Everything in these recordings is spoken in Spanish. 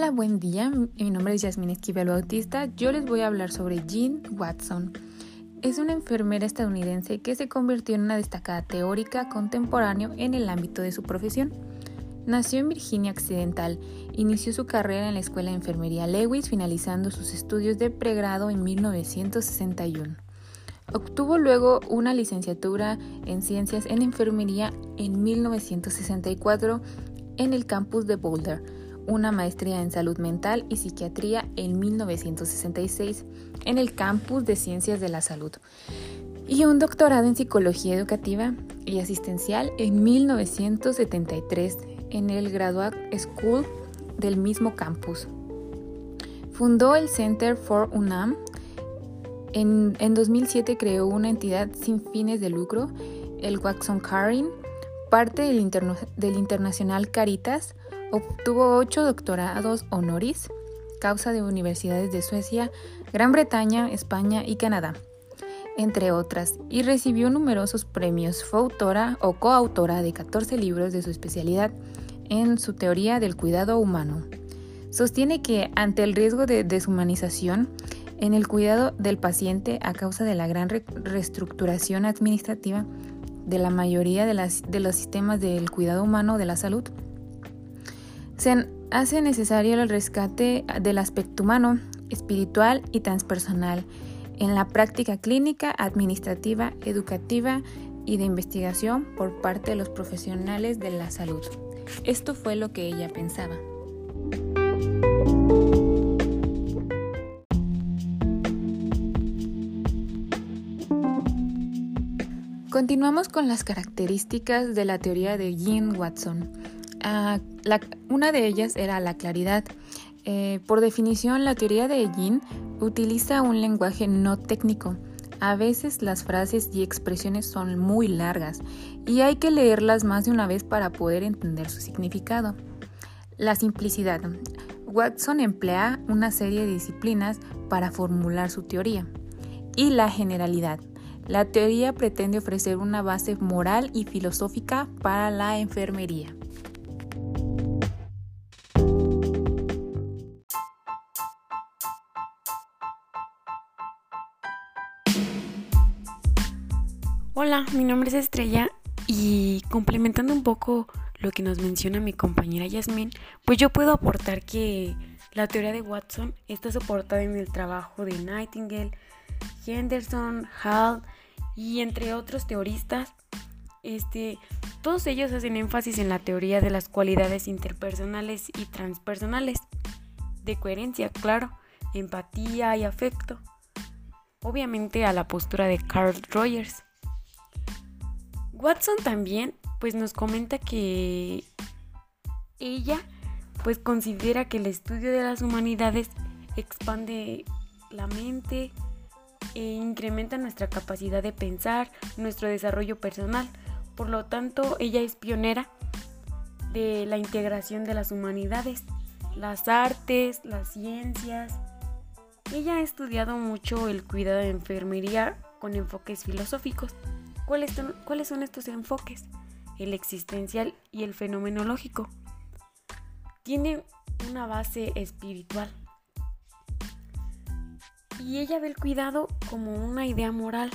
Hola, buen día. Mi nombre es Yasmin Esquivel Bautista. Yo les voy a hablar sobre Jean Watson. Es una enfermera estadounidense que se convirtió en una destacada teórica contemporánea en el ámbito de su profesión. Nació en Virginia Occidental. Inició su carrera en la Escuela de Enfermería Lewis, finalizando sus estudios de pregrado en 1961. Obtuvo luego una licenciatura en Ciencias en Enfermería en 1964 en el campus de Boulder una maestría en salud mental y psiquiatría en 1966 en el campus de Ciencias de la Salud y un doctorado en psicología educativa y asistencial en 1973 en el Graduate School del mismo campus. Fundó el Center for UNAM. En, 2007 creó una entidad sin fines de lucro, el Watson Caring, parte del, del Internacional Caritas, Obtuvo ocho doctorados honoris causa de universidades de Suecia, Gran Bretaña, España y Canadá, entre otras, y recibió numerosos premios. Fue autora o coautora de 14 libros de su especialidad en su teoría del cuidado humano. Sostiene que ante el riesgo de deshumanización en el cuidado del paciente a causa de la gran reestructuración administrativa de la mayoría de, de los sistemas del cuidado humano de la salud, se hace necesario el rescate del aspecto humano, espiritual y transpersonal en la práctica clínica, administrativa, educativa y de investigación por parte de los profesionales de la salud. Esto fue lo que ella pensaba. Continuamos con las características de la teoría de Jean Watson. Una de ellas era la claridad. Eh, por definición, la teoría de Jean utiliza un lenguaje no técnico. A veces las frases y expresiones son muy largas y hay que leerlas más de una vez para poder entender su significado. La simplicidad. Watson emplea una serie de disciplinas para formular su teoría. Y la generalidad. La teoría pretende ofrecer una base moral y filosófica para la enfermería. Hola, mi nombre es Estrella y complementando un poco lo que nos menciona mi compañera Yasmin, pues yo puedo aportar que la teoría de Watson está soportada en el trabajo de Nightingale, Henderson, Hall y entre otros teoristas. Este, todos ellos hacen énfasis en la teoría de las cualidades interpersonales y transpersonales, de coherencia, claro, empatía y afecto. Obviamente a la postura de Carl Rogers Watson también pues nos comenta que ella pues considera que el estudio de las humanidades expande la mente e incrementa nuestra capacidad de pensar, nuestro desarrollo personal. Por lo tanto, ella es pionera de la integración de las humanidades, las artes, las ciencias. Ella ha estudiado mucho el cuidado de enfermería con enfoques filosóficos. ¿Cuáles son, estos enfoques? El existencial y el fenomenológico. Tiene una base espiritual. Y ella ve el cuidado como una idea moral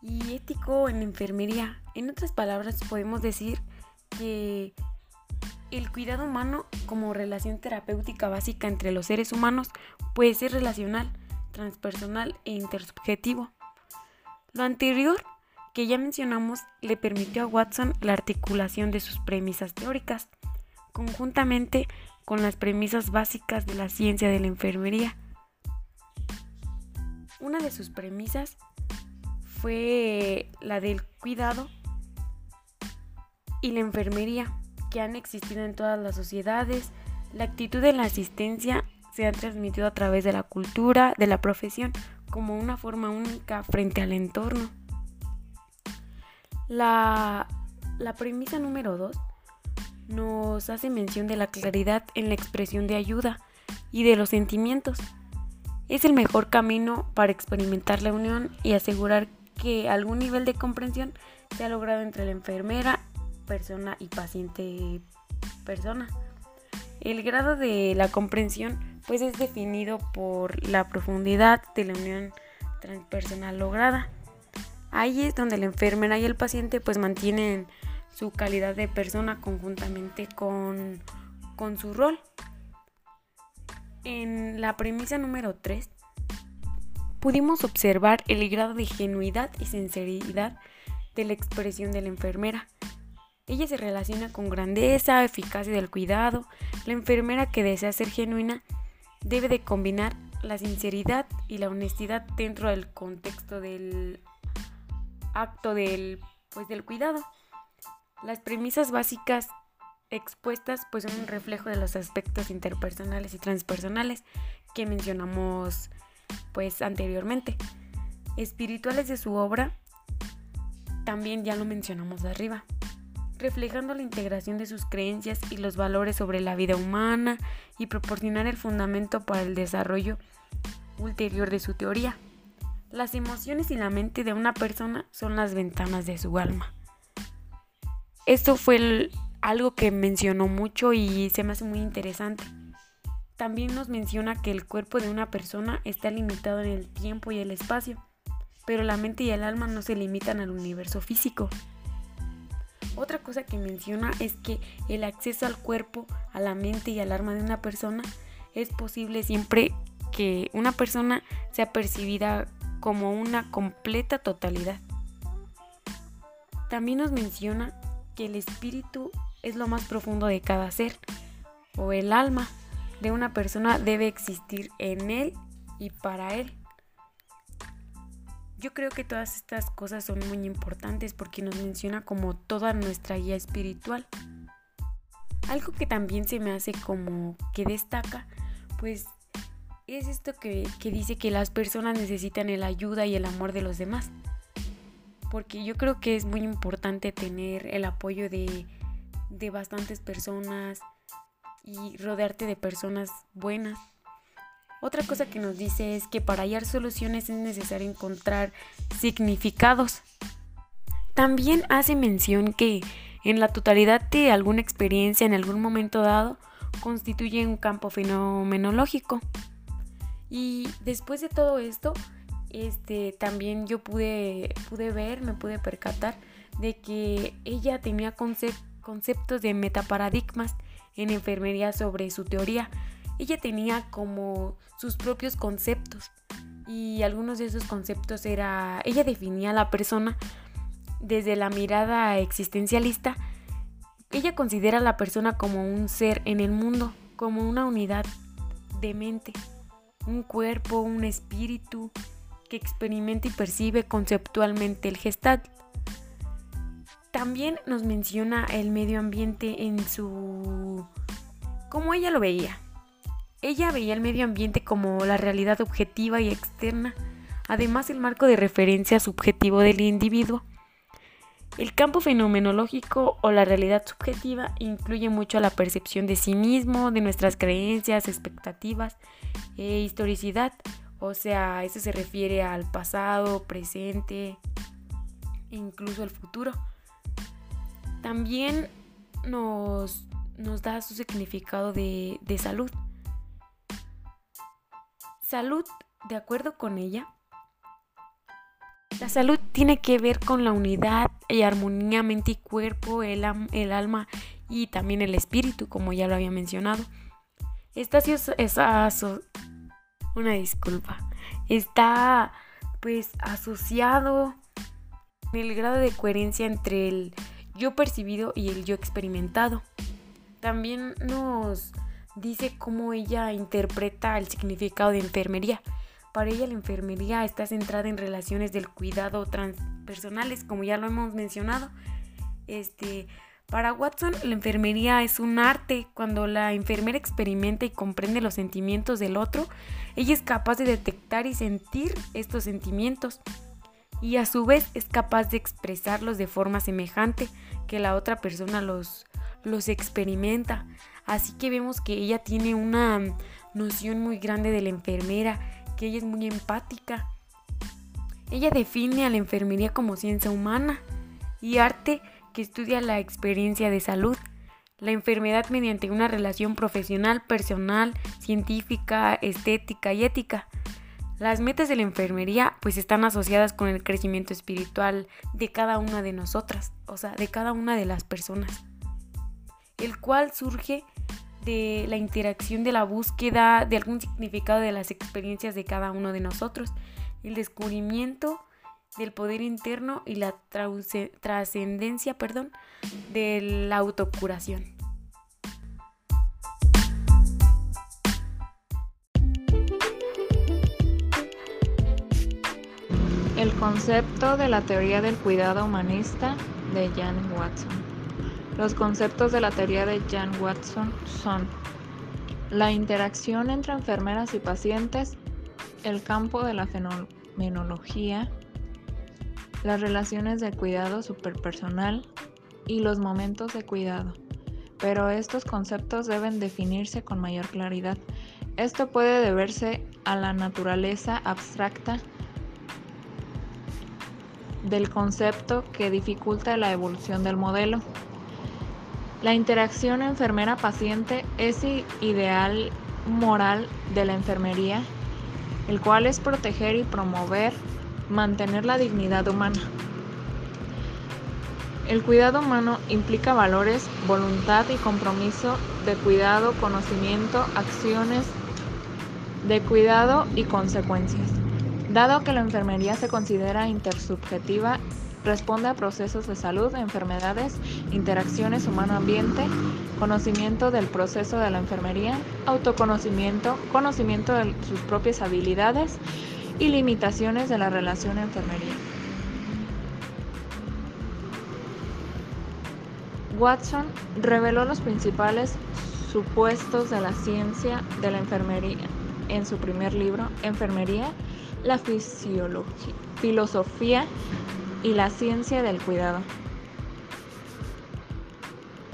y ético en enfermería. En otras palabras, podemos decir que el cuidado humano como relación terapéutica básica entre los seres humanos puede ser relacional, transpersonal e intersubjetivo. Lo anterior que ya mencionamos le permitió a Watson la articulación de sus premisas teóricas, conjuntamente con las premisas básicas de la ciencia de la enfermería. Una de sus premisas fue la del cuidado y la enfermería, que han existido en todas las sociedades. La actitud de la asistencia se ha transmitido a través de la cultura, de la profesión, como una forma única frente al entorno. La, premisa número 2 nos hace mención de la claridad en la expresión de ayuda y de los sentimientos. Es el mejor camino para experimentar la unión y asegurar que algún nivel de comprensión se ha logrado entre la enfermera, persona y paciente persona. El grado de la comprensión pues es definido por la profundidad de la unión transpersonal lograda. Ahí es donde la enfermera y el paciente pues mantienen su calidad de persona conjuntamente con, con su rol. En la premisa número 3 pudimos observar el grado de genuidad y sinceridad de la expresión de la enfermera. Ella se relaciona con grandeza, eficacia del cuidado. La enfermera que desea ser genuina debe de combinar la sinceridad y la honestidad dentro del contexto del acto del, pues, del cuidado. Las premisas básicas expuestas pues son un reflejo de los aspectos interpersonales y transpersonales que mencionamos pues anteriormente. Espirituales de su obra también ya lo mencionamos arriba, reflejando la integración de sus creencias y los valores sobre la vida humana y proporcionar el fundamento para el desarrollo ulterior de su teoría. Las emociones y la mente de una persona son las ventanas de su alma. Esto fue algo que mencionó mucho y se me hace muy interesante. También nos menciona que el cuerpo de una persona está limitado en el tiempo y el espacio, pero la mente y el alma no se limitan al universo físico. Otra cosa que menciona es que el acceso al cuerpo, a la mente y al alma de una persona es posible siempre que una persona sea percibida como una completa totalidad. También nos menciona que el espíritu es lo más profundo de cada ser, o el alma de una persona debe existir en él y para él. Yo creo que todas estas cosas son muy importantes porque nos menciona como toda nuestra guía espiritual. Algo que también se me hace como que destaca, pues es esto que, dice que las personas necesitan el ayuda y el amor de los demás. Porque yo creo que es muy importante tener el apoyo de, de bastantes personas y rodearte de personas buenas. Otra cosa que nos dice es que para hallar soluciones es necesario encontrar significados. También hace mención que en la totalidad de alguna experiencia en algún momento dado constituye un campo fenomenológico. Y después de todo esto, este, también yo pude, pude ver, me pude percatar de que ella tenía conceptos de metaparadigmas en enfermería sobre su teoría. Ella tenía como sus propios conceptos y algunos de esos conceptos era, ella definía a la persona desde la mirada existencialista. Ella considera a la persona como un ser en el mundo, como una unidad de mente un cuerpo, un espíritu que experimenta y percibe conceptualmente el gestalt. También nos menciona el medio ambiente en su... como ella lo veía. Ella veía el medio ambiente como la realidad objetiva y externa, además el marco de referencia subjetivo del individuo. El campo fenomenológico o la realidad subjetiva incluye mucho la percepción de sí mismo, de nuestras creencias, expectativas e historicidad. O sea, eso se refiere al pasado, presente e incluso al futuro. También nos, nos da su significado de, de salud. Salud, de acuerdo con ella, la salud tiene que ver con la unidad y armonía mente y cuerpo, el, el alma y también el espíritu, como ya lo había mencionado. Una disculpa. Está pues asociado el grado de coherencia entre el yo percibido y el yo experimentado. También nos dice cómo ella interpreta el significado de enfermería. Para ella la enfermería está centrada en relaciones del cuidado transpersonales, como ya lo hemos mencionado. Este, para Watson, la enfermería es un arte. Cuando la enfermera experimenta y comprende los sentimientos del otro, ella es capaz de detectar y sentir estos sentimientos. Y a su vez es capaz de expresarlos de forma semejante que la otra persona los, los experimenta. Así que vemos que ella tiene una noción muy grande de la enfermera que ella es muy empática. Ella define a la enfermería como ciencia humana y arte que estudia la experiencia de salud. la enfermedad mediante una relación profesional, personal, científica, estética y ética. Las metas de la enfermería pues están asociadas con el crecimiento espiritual de cada una de nosotras, o sea, de cada una de las personas, el cual surge de la interacción de la búsqueda de algún significado de las experiencias de cada uno de nosotros, el descubrimiento del poder interno y la trascendencia, perdón, de la autocuración. El concepto de la teoría del cuidado humanista de Jan Watson. Los conceptos de la teoría de Jan Watson son la interacción entre enfermeras y pacientes, el campo de la fenomenología, las relaciones de cuidado superpersonal y los momentos de cuidado. Pero estos conceptos deben definirse con mayor claridad. Esto puede deberse a la naturaleza abstracta del concepto que dificulta la evolución del modelo. La interacción enfermera-paciente es ideal moral de la enfermería, el cual es proteger y promover, mantener la dignidad humana. El cuidado humano implica valores, voluntad y compromiso de cuidado, conocimiento, acciones de cuidado y consecuencias. Dado que la enfermería se considera intersubjetiva, responde a procesos de salud, enfermedades, interacciones humano-ambiente, conocimiento del proceso de la enfermería, autoconocimiento, conocimiento de sus propias habilidades y limitaciones de la relación enfermería. Watson reveló los principales supuestos de la ciencia de la enfermería en su primer libro, Enfermería la fisiología, filosofía y la ciencia del cuidado.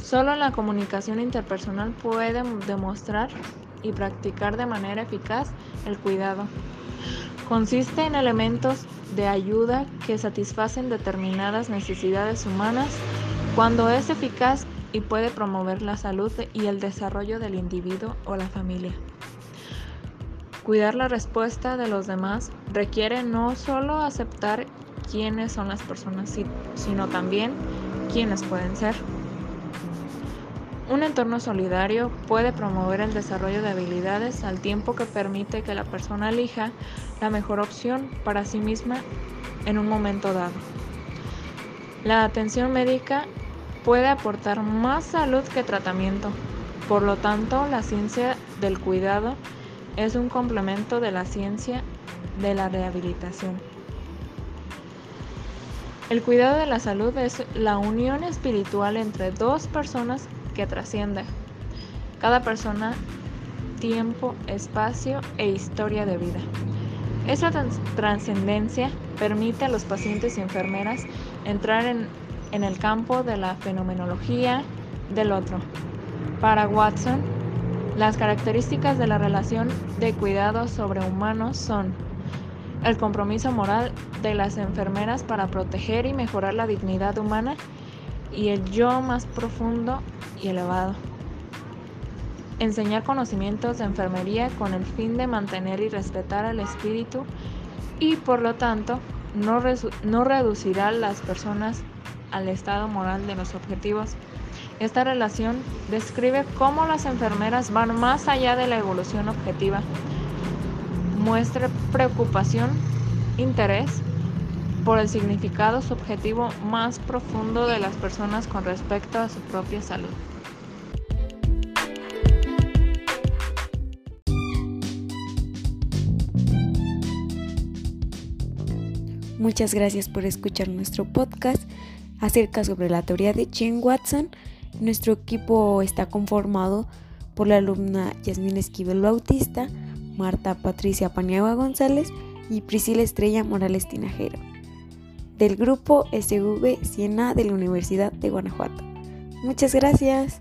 Solo la comunicación interpersonal puede demostrar y practicar de manera eficaz el cuidado. Consiste en elementos de ayuda que satisfacen determinadas necesidades humanas cuando es eficaz y puede promover la salud y el desarrollo del individuo o la familia. Cuidar la respuesta de los demás requiere no solo aceptar quiénes son las personas, sino también quiénes pueden ser. Un entorno solidario puede promover el desarrollo de habilidades al tiempo que permite que la persona elija la mejor opción para sí misma en un momento dado. La atención médica puede aportar más salud que tratamiento. Por lo tanto, la ciencia del cuidado es un complemento de la ciencia de la rehabilitación. El cuidado de la salud es la unión espiritual entre dos personas que trasciende cada persona, tiempo, espacio e historia de vida. Esa trascendencia permite a los pacientes y enfermeras entrar en, en el campo de la fenomenología del otro. Para Watson, las características de la relación de cuidado sobrehumanos son el compromiso moral de las enfermeras para proteger y mejorar la dignidad humana y el yo más profundo y elevado. Enseñar conocimientos de enfermería con el fin de mantener y respetar al espíritu y por lo tanto no, no reducirá las personas al estado moral de los objetivos esta relación describe cómo las enfermeras van más allá de la evolución objetiva. Muestra preocupación, interés por el significado subjetivo más profundo de las personas con respecto a su propia salud. Muchas gracias por escuchar nuestro podcast acerca sobre la teoría de Jane Watson. Nuestro equipo está conformado por la alumna Yasmín Esquivel Bautista, Marta Patricia Paniagua González y Priscila Estrella Morales Tinajero, del grupo SV Siena de la Universidad de Guanajuato. Muchas gracias.